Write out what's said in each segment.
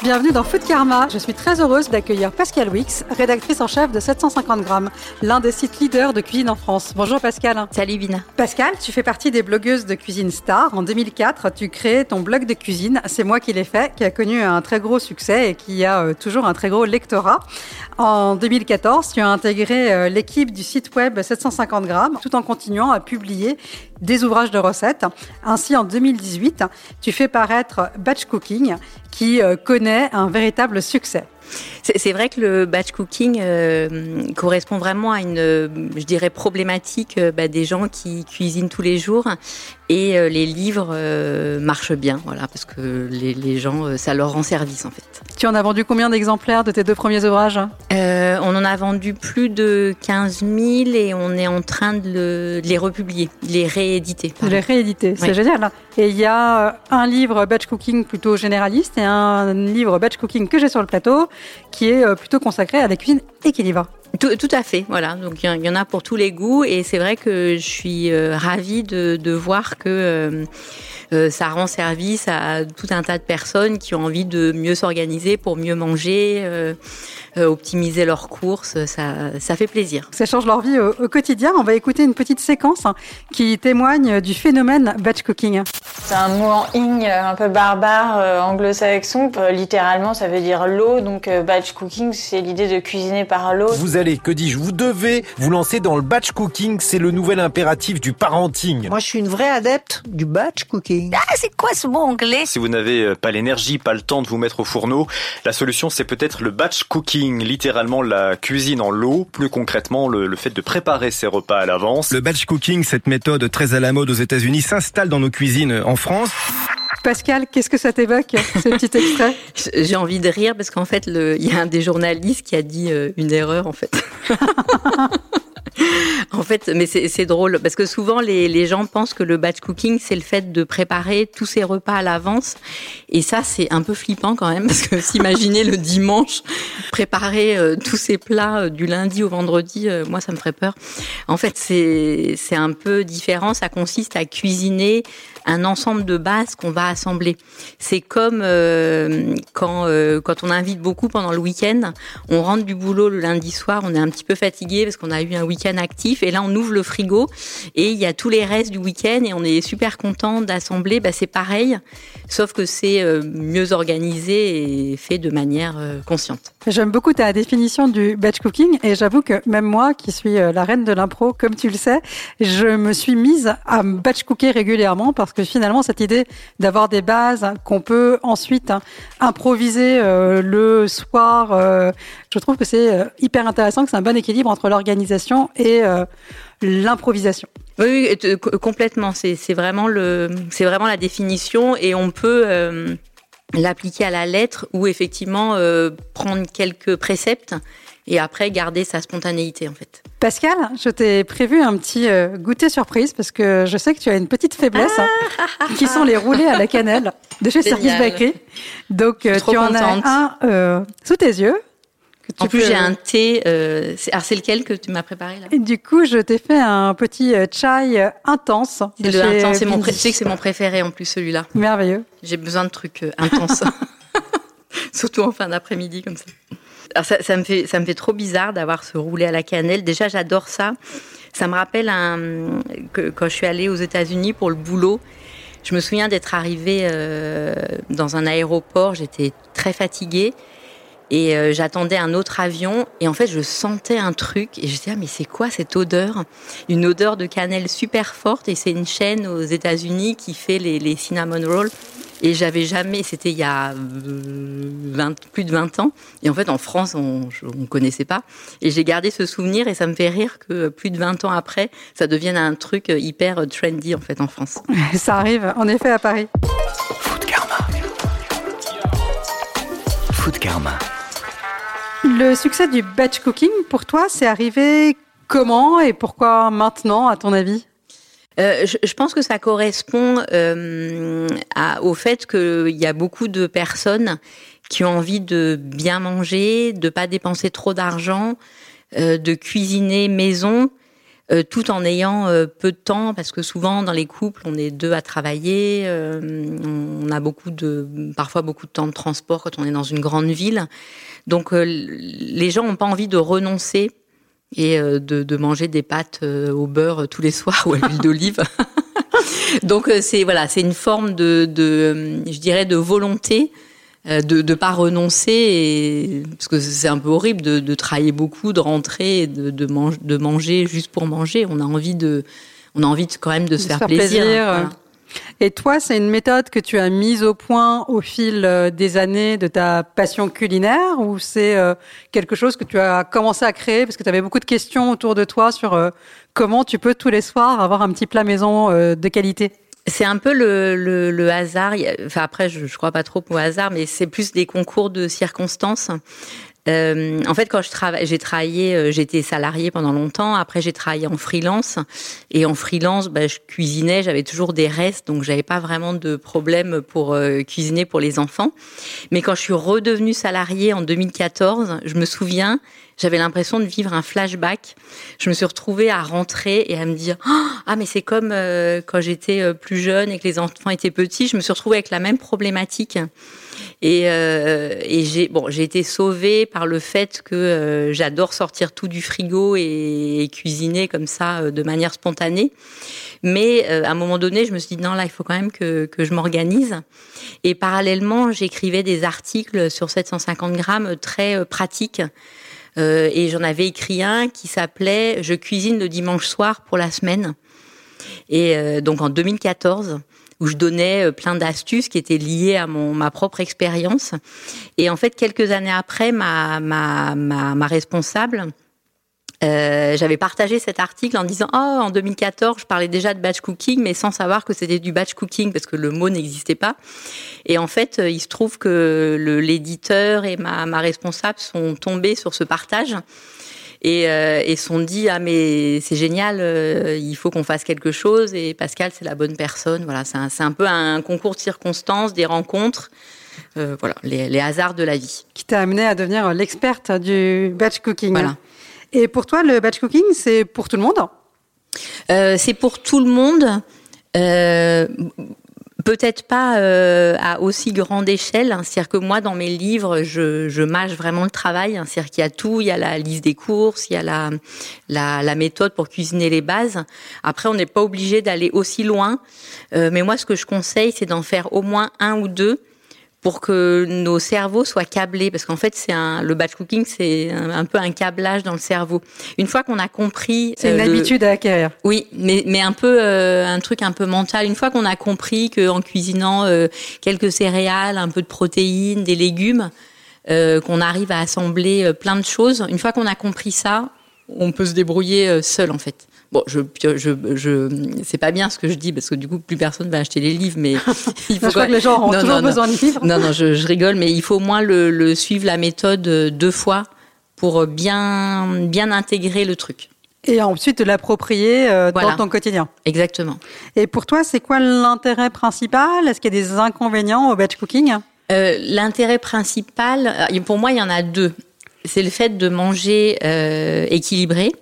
Bienvenue dans Food Karma. Je suis très heureuse d'accueillir Pascal Wix, rédactrice en chef de 750 grammes, l'un des sites leaders de cuisine en France. Bonjour Pascal. Salut Bina. Pascal, tu fais partie des blogueuses de cuisine star. En 2004, tu crées ton blog de cuisine. C'est moi qui l'ai fait, qui a connu un très gros succès et qui a euh, toujours un très gros lectorat. En 2014, tu as intégré euh, l'équipe du site web 750 grammes, tout en continuant à publier des ouvrages de recettes. Ainsi, en 2018, tu fais paraître Batch Cooking, qui euh, connaît un véritable succès. C'est vrai que le batch cooking euh, correspond vraiment à une, euh, je dirais, problématique euh, bah, des gens qui cuisinent tous les jours. Et euh, les livres euh, marchent bien, voilà, parce que les, les gens, ça leur rend service en fait. Tu en as vendu combien d'exemplaires de tes deux premiers ouvrages? On en a vendu plus de 15 000 et on est en train de, le- de les republier, de les rééditer. L'ai réédité, c'est Oui. génial. Et il y a un livre batch cooking plutôt généraliste et un livre batch cooking que j'ai sur le plateau qui est euh, plutôt consacré à la cuisine équilibre. Tout, tout à fait, voilà. Donc il y en- il y, en a pour tous les goûts et c'est vrai que je suis euh, ravie de, de voir que euh, euh, ça rend service à tout un tas de personnes qui ont envie de mieux s'organiser pour mieux manger, euh, optimiser leurs courses. Ça, ça fait plaisir. Ça change leur vie au, au quotidien. On va écouter une petite séquence hein, qui témoigne du phénomène batch cooking. C'est un mot en ing un peu barbare euh, anglo-saxon. Littéralement, ça veut dire l'eau. Donc, euh, batch cooking, c'est l'idée de cuisiner par l'eau. Vous allez, que dis-je, vous devez vous lancer dans le batch cooking, c'est le nouvel impératif du parenting. Moi, je suis une vraie adepte du batch cooking. Ah, c'est quoi ce mot anglais? Si vous n'avez euh, pas l'énergie, pas le temps de vous mettre au fourneau, la solution c'est peut-être le batch cooking, littéralement la cuisine en lot, plus concrètement le, le fait de préparer ses repas à l'avance. Le batch cooking, cette méthode très à la mode aux États-Unis, s'installe dans nos cuisines en France. Pascal, qu'est-ce que ça t'évoque, ce petit extrait? J'ai envie de rire parce qu'en fait, il y a un des journalistes qui a dit euh, une erreur en fait. En fait, mais c'est drôle parce que souvent les, les gens pensent que le batch cooking c'est le fait de préparer tous ses repas à l'avance et ça c'est un peu flippant quand même parce que s'imaginer le dimanche préparer euh, tous ces plats euh, du lundi au vendredi, euh, moi ça me ferait peur. En fait, c'est un peu différent. Ça consiste à cuisiner un ensemble de bases qu'on va assembler. C'est comme euh, quand euh, quand on invite beaucoup pendant le week-end, on rentre du boulot le lundi soir, on est un petit peu fatigué parce qu'on a eu un week-end actif et là on ouvre le frigo et il y a tous les restes du week-end et on est super content d'assembler. Bah, c'est pareil, sauf que c'est euh, mieux organisé et fait de manière consciente. J'aime beaucoup ta définition du batch cooking et j'avoue que même moi, qui suis la reine de l'impro, comme tu le sais, je me suis mise à batch cooker régulièrement parce que finalement, cette idée d'avoir des bases qu'on peut ensuite hein, improviser euh, le soir, euh, je trouve que c'est euh, hyper intéressant, que c'est un bon équilibre entre l'organisation et l'improvisation. Oui, oui, co- complètement. C'est vraiment le, vraiment la définition et on peut l'appliquer à la lettre ou effectivement prendre quelques préceptes et après garder sa spontanéité en fait. Pascal, je t'ai prévu un petit euh, goûter surprise parce que je sais que tu as une petite faiblesse hein, qui sont les roulés à la cannelle de chez Service. Bakery. Donc euh, tu en as un euh, sous tes yeux. En plus, peux- j'ai un thé. Euh, c'est- alors c'est lequel que tu m'as préparé là? Et du coup, je t'ai fait un petit chai intense. de C'est le intense. C'est mon, pré- tu sais que c'est mon préféré en plus celui-là. Merveilleux. J'ai besoin de trucs euh, intenses. Surtout en fin d'après-midi comme ça. Ça, me fait, ça me fait trop bizarre d'avoir ce roulé à la cannelle. Déjà, j'adore ça. Ça me rappelle quand je suis allée aux États-Unis pour le boulot. Je me souviens d'être arrivée euh, dans un aéroport. J'étais très fatiguée et euh, j'attendais un autre avion. Et en fait, je sentais un truc et je disais ah mais c'est quoi cette odeur? Une odeur de cannelle super forte. Et c'est une chaîne aux États-Unis qui fait les cinnamon rolls. Et j'avais jamais, c'était il y a 20, plus de 20 ans. Et en fait, en France, on ne connaissait pas. Et j'ai gardé ce souvenir et ça me fait rire que plus de 20 ans après, ça devienne un truc hyper trendy en fait en France. ça arrive en effet à Paris. Food Karma. Food Karma. Le succès du batch cooking, pour toi, c'est arrivé comment et pourquoi maintenant, à ton avis? Euh, je, pense que ça correspond euh, au fait qu'il y a beaucoup de personnes qui ont envie de bien manger, de pas dépenser trop d'argent, euh, de cuisiner maison, tout en ayant peu de temps, parce que souvent dans les couples, on est deux à travailler, on a beaucoup de, parfois beaucoup de temps de transport quand on est dans une grande ville. Donc les gens n'ont pas envie de renoncer et euh, de, de, manger des pâtes euh, au beurre tous les soirs ou à l'huile d'olive. Donc euh, c'est voilà, c'est une forme de, de, je dirais, de volonté de ne pas renoncer, et, parce que c'est un peu horrible de, de, travailler beaucoup, de rentrer, et de, de, de, manger juste pour manger. On a envie de, on a envie de, quand même de, se faire, plaisir. Et toi, c'est une méthode que tu as mise au point au fil euh, des années de ta passion culinaire ou c'est euh, quelque chose que tu as commencé à créer parce que tu avais beaucoup de questions autour de toi sur euh, comment tu peux tous les soirs avoir un petit plat maison de qualité? C'est un peu le, le, hasard. Enfin après, je, je crois pas trop au hasard, mais c'est plus des concours de circonstances. Euh, en fait, quand je travaille, j'ai travaillé, euh, j'étais salariée pendant longtemps. Après, j'ai travaillé en freelance. Et en freelance, bah, je cuisinais, j'avais toujours des restes, donc j'avais pas vraiment de problème pour euh, cuisiner pour les enfants. Mais quand je suis redevenue salariée en 2014, je me souviens, j'avais l'impression de vivre un flashback. Je me suis retrouvée à rentrer et à me dire ah mais c'est comme quand j'étais plus jeune et que les enfants étaient petits. Je me suis retrouvée avec la même problématique. Et, euh, et j'ai bon, j'ai été sauvée par le fait que euh, j'adore sortir tout du frigo et, cuisiner comme ça euh, de manière spontanée. Mais à un moment donné, je me suis dit non là, il faut quand même que je m'organise. Et parallèlement, j'écrivais des articles sur 750 grammes très pratiques. Et j'en avais écrit un qui s'appelait Je cuisine le dimanche soir pour la semaine. Et donc en 2014 où je donnais euh, plein d'astuces qui étaient liées à mon ma propre expérience. Et en fait, quelques années après, ma ma, ma responsable euh, j'avais partagé cet article en disant oh en 2014 je parlais déjà de batch cooking mais sans savoir que c'était du batch cooking parce que le mot n'existait pas et en fait euh, il se trouve que l'éditeur et ma, ma responsable sont tombés sur ce partage et, euh, et sont dit ah mais c'est génial, euh, il faut qu'on fasse quelque chose et Pascal c'est la bonne personne. Voilà, c'est un, un, peu un concours de circonstances, des rencontres. Voilà, les, les, hasards de la vie. Qui t'a amené à devenir l'experte du batch cooking. Voilà. Et pour toi, le batch cooking, c'est pour tout le monde? Euh, C'est pour tout le monde. Euh, Peut-être pas euh, à aussi grande échelle. Hein. C'est-à-dire que moi, dans mes livres, je, je mâche vraiment le travail. Hein. C'est-à-dire qu'il y a tout. Il y a la liste des courses, il y a la, la, la méthode pour cuisiner les bases. Après, on n'est pas obligé d'aller aussi loin. Euh, mais moi, ce que je conseille, c'est d'en faire au moins un ou deux pour que nos cerveaux soient câblés parce qu'en fait c'est un le batch cooking c'est un, peu un câblage dans le cerveau. Une fois qu'on a compris c'est une euh, habitude à acquérir. Oui mais mais un peu euh, un truc un peu mental. Une fois qu'on a compris que en cuisinant euh, quelques céréales un peu de protéines des légumes qu'on arrive à assembler plein de choses une fois qu'on a compris ça on peut se débrouiller seul en fait Bon, je, je, je c'est pas bien ce que je dis parce que du coup plus personne va acheter les livres, mais il faut je crois que les gens ont toujours besoin de livres. Non, non, je, je, rigole, mais il faut au moins le, le suivre la méthode deux fois pour bien bien intégrer le truc. Et ensuite l'approprier euh, dans ton quotidien. Exactement. Et pour toi, c'est quoi l'intérêt principal? Est-ce qu'il y a des inconvénients au batch cooking? Euh, L'intérêt principal, euh, pour moi, il y en a deux. C'est le fait de manger euh, équilibré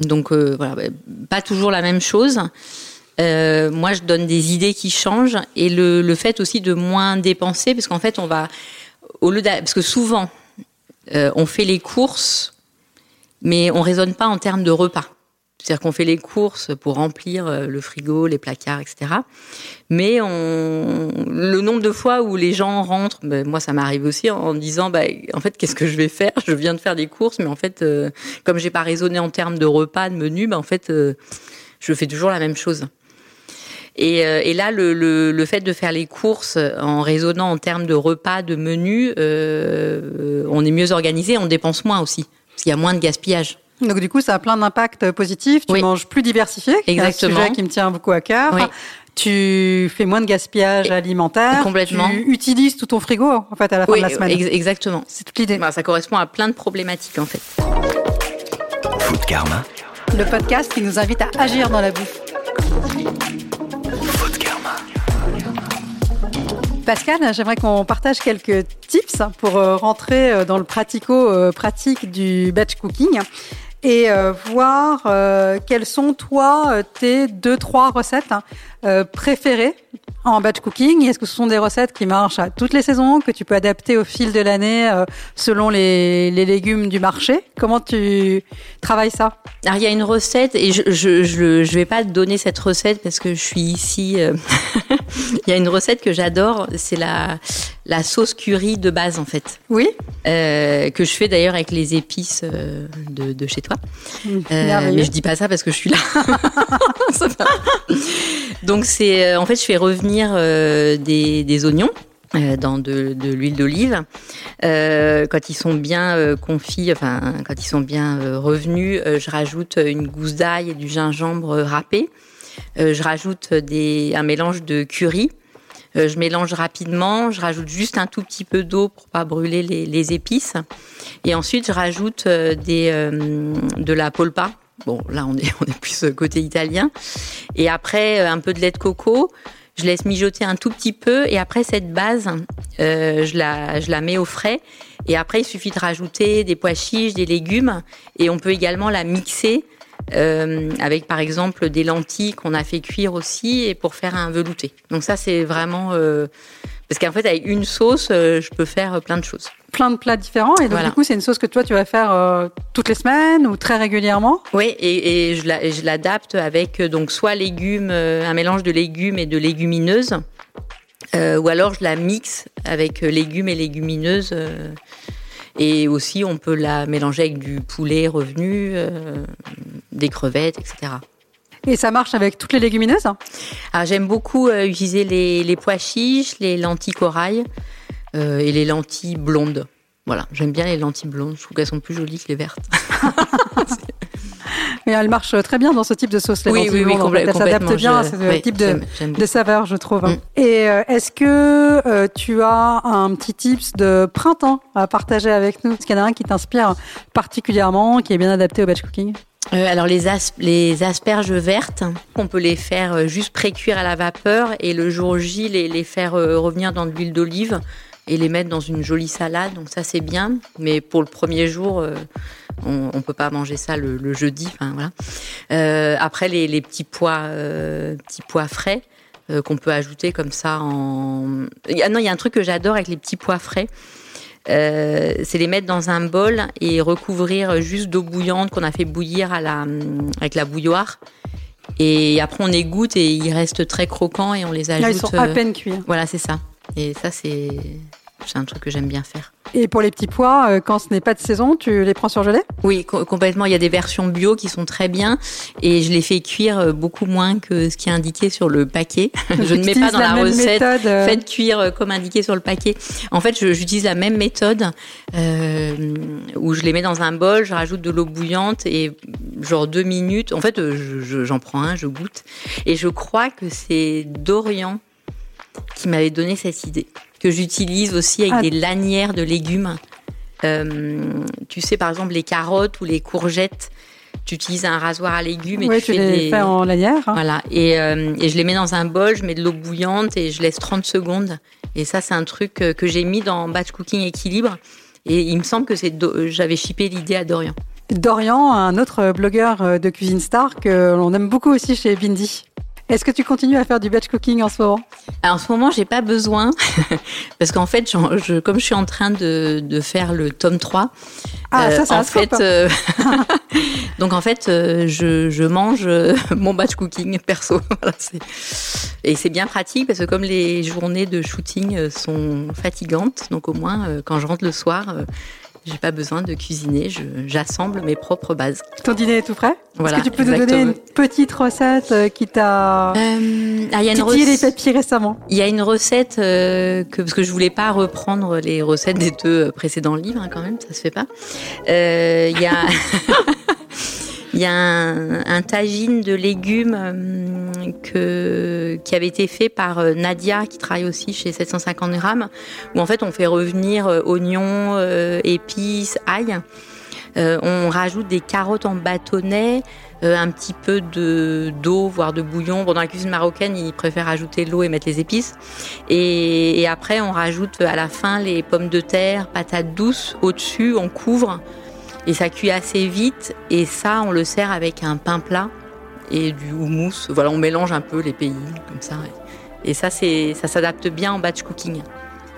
donc euh, voilà, bah, pas toujours la même chose. Euh, moi, je donne des idées qui changent et le, fait aussi de moins dépenser, parce qu'en fait, on va au lieu parce que souvent euh, on fait les courses, mais on raisonne pas en termes de repas. C'est-à-dire qu'on fait les courses pour remplir euh, le frigo, les placards, etc. Mais le nombre de fois où les gens rentrent, ben moi ça m'arrive aussi en disant, bah, en fait, qu'est-ce que je vais faire? Je viens de faire des courses, mais en fait, euh, comme j'ai pas raisonné en termes de repas, de menu, ben en fait, euh, je fais toujours la même chose. Et, euh, là, le, fait de faire les courses en raisonnant en termes de repas, de menus, on est mieux organisé, on dépense moins aussi, parce qu'il y a moins de gaspillage. Donc du coup, ça a plein d'impacts positifs. Tu Oui. manges plus diversifié, Exactement. un sujet qui me tient beaucoup à cœur. Oui. Tu fais moins de gaspillage Et- alimentaire. complètement. Tu utilises tout ton frigo en fait à la fin Oui, de la semaine. ex- exactement. C'est toute l'idée. Bah, ça correspond à plein de problématiques en fait. Food Karma. Le podcast qui nous invite à agir dans la bouffe. Food Karma. Pascal, j'aimerais qu'on partage quelques tips pour euh, rentrer euh, dans le pratico-pratique du batch cooking et euh, voir euh, quelles sont, toi, euh, tes deux, trois recettes hein, euh, préférées en batch cooking. Est-ce que ce sont des recettes qui marchent à toutes les saisons, que tu peux adapter au fil de l'année euh, selon les, les légumes du marché? Comment tu travailles ça? Alors il y a une recette et je je je, je vais pas te donner cette recette parce que je suis ici. euh, il y a une recette que j'adore, c'est la la sauce curry de base en fait, Oui euh, que je fais d'ailleurs avec les épices de, de chez toi. Merveilleux. mais je dis pas ça parce que je suis là. Donc c'est euh, en fait je fais revenir euh, des, oignons euh, dans de, l'huile d'olive quand ils sont bien confits, enfin quand ils sont bien revenus, je rajoute une gousse d'ail et du gingembre râpé. Je rajoute un mélange de curry. Je mélange rapidement. Je rajoute juste un tout petit peu d'eau pour pas brûler les, épices. Et ensuite, je rajoute de la polpa. Bon, là, on est, plus côté italien. Et après, euh, un peu de lait de coco. Je laisse mijoter un tout petit peu. Et après, cette base, euh, je, la, je la mets au frais. Et après, il suffit de rajouter des pois chiches, des légumes. Et on peut également la mixer euh, avec, par exemple, des lentilles qu'on a fait cuire aussi et pour faire un velouté. Donc ça, c'est vraiment... euh, parce qu'en fait, avec une sauce, euh, je peux faire plein de choses. Plein de plats différents. Et donc, Voilà. du coup, c'est une sauce que toi, tu vas faire toutes les semaines ou très régulièrement? Oui, et, et je la- je l'adapte avec donc soit légumes, un mélange de légumes et de légumineuses, ou alors je la mixe avec légumes et légumineuses. Et aussi, on peut la mélanger avec du poulet revenu, euh, des crevettes, etc. Et ça marche avec toutes les légumineuses Alors j'aime beaucoup euh, utiliser les, les pois chiches, les lentilles corail euh, et les lentilles blondes. Voilà, j'aime bien les lentilles blondes. Je trouve qu'elles sont plus jolies que les vertes. Elle marche très bien dans ce type de sauce. oui, oui, oui, Elle s'adapte bien à ce oui, type de, de saveur, je trouve. Mm. Et euh, est-ce que euh, tu as un petit tips de printemps à partager avec nous? Est-ce qu'il y en a un qui t'inspire particulièrement, qui est bien adapté au batch cooking? Euh, alors les, as- les asperges vertes, on peut les faire juste pré-cuire à la vapeur et le jour J les, les faire euh, revenir dans de l'huile d'olive et les mettre dans une jolie salade. Donc ça c'est bien, mais pour le premier jour, euh, on, on peut pas manger ça le, le jeudi. Enfin voilà. Euh, après les, les petits pois, euh, petits pois frais euh, qu'on peut ajouter comme ça en. Non, il y a un truc que j'adore avec les petits pois frais. Euh, c'est les mettre dans un bol et recouvrir juste d'eau bouillante qu'on a fait bouillir à la, avec la bouilloire. Et après, on égoutte et ils restent très croquants et on les ajoute. Là, ils sont à euh, peine cuits. Voilà, c'est ça. Et ça, c'est un truc que j'aime bien faire. Et pour les petits pois, euh, quand ce n'est pas de saison, tu les prends surgelés? Oui, co- complètement. Il y a des versions bio qui sont très bien et je les fais cuire euh, beaucoup moins que ce qui est indiqué sur le paquet. je ne mets pas dans la, même recette. méthode, euh, Faites cuire comme indiqué sur le paquet. En fait, j'utilise la même méthode euh, où je les mets dans un bol, je rajoute de l'eau bouillante et genre deux minutes. En fait, je- je- j'en prends un, je goûte. Et je crois que c'est Dorian qui m'avait donné cette idée que j'utilise aussi avec Ah. des lanières de légumes. Euh, tu sais, par exemple, les carottes ou les courgettes, tu utilises un rasoir à légumes et ouais, tu, tu fais les des... fais en lanière. hein. Voilà, et, euh, et je les mets dans un bol, je mets de l'eau bouillante et je laisse 30 secondes. Et ça, c'est un truc euh, que j'ai mis dans Batch Cooking Équilibre. Et il me semble que c'est Do- j'avais shippé l'idée à Dorian. Dorian, un autre blogueur de cuisine star que l'on aime beaucoup aussi chez Bindi. Est-ce que tu continues à faire du batch cooking en ce moment? Alors, en ce moment, j'ai pas besoin parce qu'en fait, je, comme je suis en train de, de faire le tome 3, Ah, euh, ça, en fait, euh, donc en fait, euh, je, je mange mon batch cooking perso. Voilà, et c'est bien pratique parce que comme les journées de shooting sont fatigantes, donc au moins quand je rentre le soir, J'ai pas besoin de cuisiner, j'assemble mes propres bases. Ton dîner est tout prêt Voilà, Est-ce que tu peux nous donner exactement. une petite recette euh, qui t'a Euh, ah, les papilles récemment? Il y a une recette euh, que parce que je voulais pas reprendre les recettes des deux précédents livres hein, quand même, ça se fait pas. Euh, Il y a il y a un, tagine de légumes euh, qui avait été fait par euh, Nadia qui travaille aussi chez 750 grammes où en fait on fait revenir euh, oignons, épices, ail. On rajoute des carottes en bâtonnets, euh, un petit peu de d'eau, voire de bouillon. Bon, dans la cuisine marocaine, ils préfèrent ajouter l'eau et mettre les épices. Et après, on rajoute à la fin les pommes de terre, patates douces au-dessus, on couvre. Et ça cuit assez vite. Et ça, on le sert avec un pain plat et du houmous. Voilà, on mélange un peu les pays comme ça. Et ça, c'est, ça s'adapte bien en batch cooking.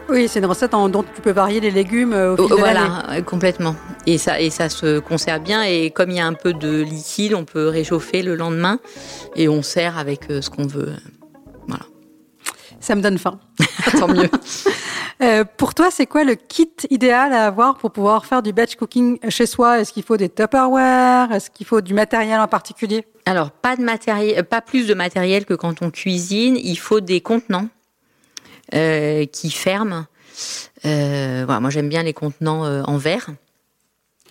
Oui, c'est une recette en- dont tu peux varier les légumes euh, au fil Oh, de voilà, euh, complètement. Et ça, et ça se conserve bien. Et comme il y a un peu de liquide, on peut réchauffer le lendemain et on sert avec euh, ce qu'on veut. Ça me donne faim. Tant mieux. Euh, pour toi, c'est quoi le kit idéal à avoir pour pouvoir faire du batch cooking chez soi? Est-ce qu'il faut des Tupperware? Est-ce qu'il faut du matériel en particulier? Alors, pas de matériel, pas plus de matériel que quand on cuisine. Il faut des contenants euh, qui ferment. Euh, voilà, moi, j'aime bien les contenants euh, en verre.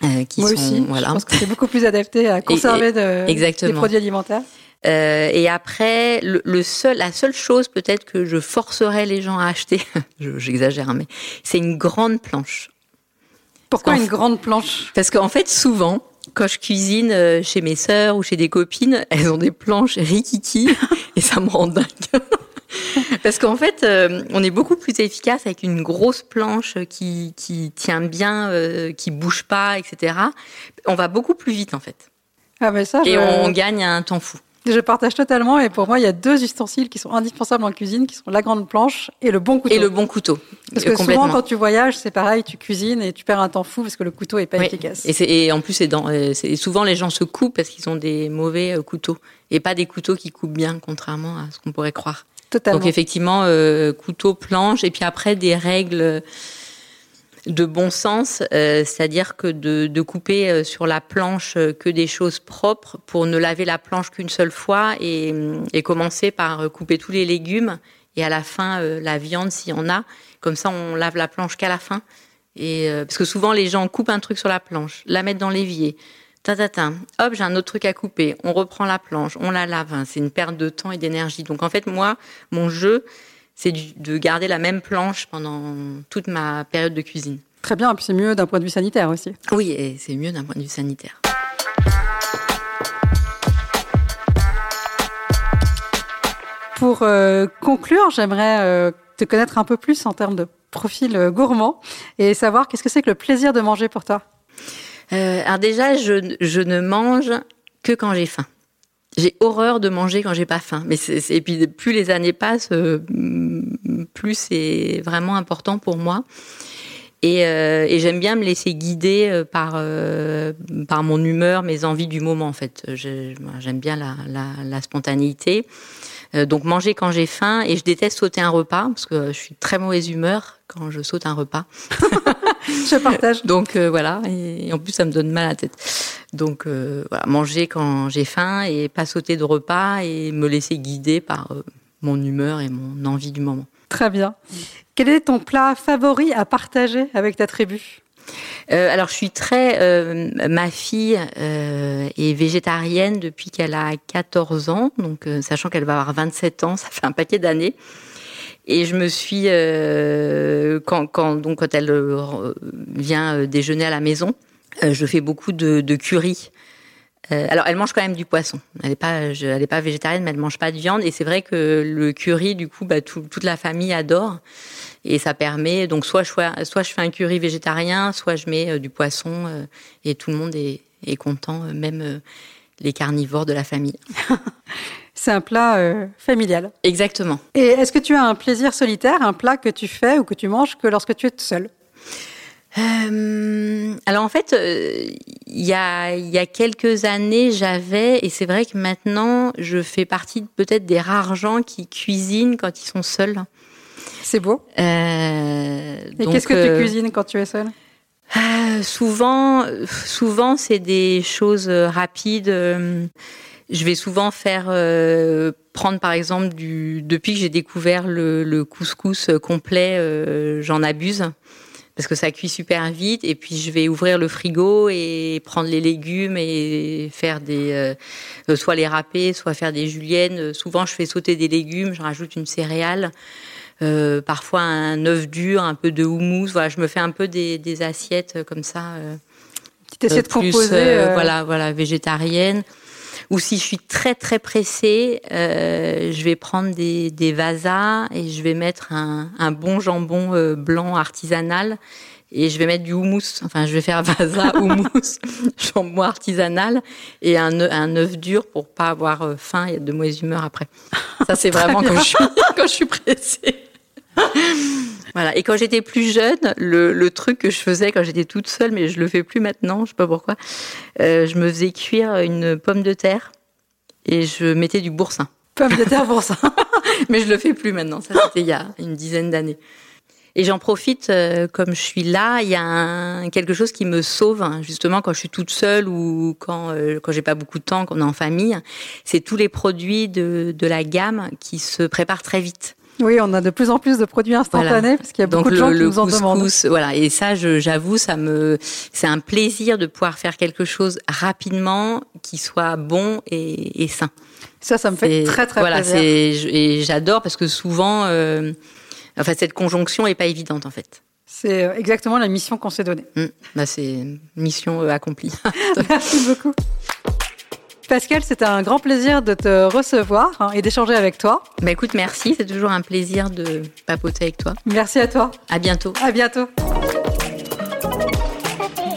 euh, qui Moi sont, aussi. voilà. Je pense que c'est beaucoup plus adapté à conserver de- des produits alimentaires. Euh, et après, le, le seul, la seule chose peut-être que je forcerais les gens à acheter, je- j'exagère, mais c'est une grande planche. Pourquoi une grande planche? Parce qu'en fait, souvent, quand je cuisine euh, chez mes sœurs ou chez des copines, elles ont des planches rikiki et ça me rend dingue. Parce qu'en fait, euh, on est beaucoup plus efficace avec une grosse planche qui, qui tient bien, euh, qui bouge pas, etc. On va beaucoup plus vite en fait. Ah mais ça, Et je, on gagne un temps fou. Je partage totalement. Et pour moi, il y a deux ustensiles qui sont indispensables en cuisine, qui sont la grande planche et le bon couteau. Et le bon couteau. Parce que souvent, quand tu voyages, c'est pareil, tu cuisines et tu perds un temps fou parce que le couteau est pas Oui. efficace. Et, en plus, dans, euh, souvent les gens se coupent parce qu'ils ont des mauvais euh, couteaux et pas des couteaux qui coupent bien, contrairement à ce qu'on pourrait croire. Totalement. Donc effectivement, euh, couteau, planche, et puis après des règles de bon sens, euh, c'est-à-dire que de, de couper euh, sur la planche euh, que des choses propres pour ne laver la planche qu'une seule fois et, et commencer par euh, couper tous les légumes et à la fin euh, la viande s'il y en a. Comme ça, on lave la planche qu'à la fin. Et euh, parce que souvent les gens coupent un truc sur la planche, la mettent dans l'évier, tatata, hop, j'ai un autre truc à couper, on reprend la planche, on la lave, hein, c'est une perte de temps et d'énergie. Donc en fait, moi, mon jeu, c'est de garder la même planche pendant toute ma période de cuisine. Très bien, et puis c'est mieux d'un point de vue sanitaire aussi. Oui, et c'est mieux d'un point de vue sanitaire. Pour euh, conclure, j'aimerais euh, te connaître un peu plus en termes de profil euh, gourmand et savoir qu'est-ce que c'est que le plaisir de manger pour toi? Alors déjà, je, je ne mange que quand j'ai faim. J'ai horreur de manger quand j'ai pas faim. Mais c'est, et puis plus les années passent, euh, plus c'est vraiment important pour moi. Et, euh, et j'aime bien me laisser guider euh, par euh, par mon humeur, mes envies du moment. En fait, j'aime bien la, la, la spontanéité. Euh, donc manger quand j'ai faim et je déteste sauter un repas parce que je suis de très mauvaise humeur quand je saute un repas. Je partage. Donc euh, voilà, et, et en plus ça me donne mal à la tête. Donc euh, voilà, manger quand j'ai faim et pas sauter de repas et me laisser guider par euh, mon humeur et mon envie du moment. Très bien. Quel est ton plat favori à partager avec ta tribu? Euh, alors je suis très, euh, ma fille euh, est végétarienne depuis qu'elle a 14 ans, donc sachant qu'elle va avoir 27 ans, ça fait un paquet d'années. Et je me suis, euh, quand, quand, donc, quand elle euh, vient euh, déjeuner à la maison, euh, je fais beaucoup de, de curry. Alors, elle mange quand même du poisson. Elle n'est pas, elle est pas végétarienne, mais elle mange pas de viande. Et c'est vrai que le curry, du coup, bah, tout- toute la famille adore. Et ça permet, donc, soit je, soit je fais un curry végétarien, soit je mets du poisson, et tout le monde est, est content, même les carnivores de la famille. C'est un plat euh, familial. Exactement. Et est-ce que tu as un plaisir solitaire, un plat que tu fais ou que tu manges que lorsque tu es seul Euh, alors en fait, euh, il y, a, y a quelques années, j'avais, et c'est vrai que maintenant, je fais partie peut-être des rares gens qui cuisinent quand ils sont seuls. C'est beau. Euh, Et qu'est-ce que tu cuisines quand tu es seul Euh, souvent, souvent c'est des choses rapides. Je vais souvent faire euh, prendre par exemple du depuis que j'ai découvert le, le, couscous complet, euh, j'en abuse parce que ça cuit super vite et puis je vais ouvrir le frigo et prendre les légumes et faire des euh, soit les râper, soit faire des juliennes. Souvent je fais sauter des légumes, je rajoute une céréale. Euh, parfois un œuf dur, un peu de houmous. Voilà, je me fais un peu des, des assiettes comme ça. Euh, Petite assiette composée. Voilà, voilà, végétarienne. Ou si je suis très très pressée, euh, je vais prendre des, des vasas et je vais mettre un, un bon jambon euh, blanc artisanal et je vais mettre du houmous. Enfin, je vais faire vasa houmous, jambon artisanal et un, un œuf dur pour pas avoir euh, faim et de mauvaise humeur après. Ça, c'est vraiment quand je, suis, quand je suis pressée. Voilà. Et quand j'étais plus jeune, le, le, truc que je faisais quand j'étais toute seule, mais je le fais plus maintenant, je sais pas pourquoi, euh, je me faisais cuire une pomme de terre et je mettais du boursin. Pomme de terre boursin. mais je le fais plus maintenant. Ça, c'était il y a une dizaine d'années. Et j'en profite, euh, comme je suis là, il y a un, quelque chose qui me sauve, hein, justement, quand je suis toute seule ou quand, euh, quand j'ai pas beaucoup de temps, qu'on est en famille. C'est tous les produits de, de la gamme qui se préparent très vite. Oui, on a de plus en plus de produits instantanés voilà. parce qu'il y a beaucoup Donc de gens le, qui le nous en demandent. Voilà, et ça, j'avoue, ça me, c'est un plaisir de pouvoir faire quelque chose rapidement, qui soit bon et, et sain. Ça, ça me fait très très voilà, plaisir. et j'adore parce que souvent, euh, enfin, cette conjonction est pas évidente en fait. C'est euh, exactement la mission qu'on s'est donnée. Mm. Bah, c'est mission euh, accomplie. Merci beaucoup. Pascal, c'était un grand plaisir de te recevoir hein, et d'échanger avec toi. bah écoute, merci, c'est toujours un plaisir de papoter avec toi. Merci à toi. À bientôt. À bientôt.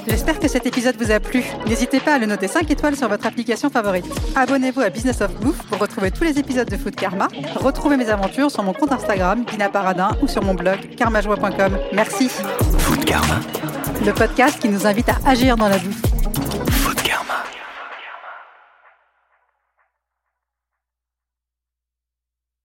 J'espère que cet épisode vous a plu. N'hésitez pas à le noter 5 étoiles sur votre application favorite. Abonnez-vous à Business of Bouffe pour retrouver tous les épisodes de Food Karma. Retrouvez mes aventures sur mon compte Instagram, Dina Paradin, ou sur mon blog, karmajoie.com. Merci. Food Karma. Le podcast qui nous invite à agir dans la bouffe.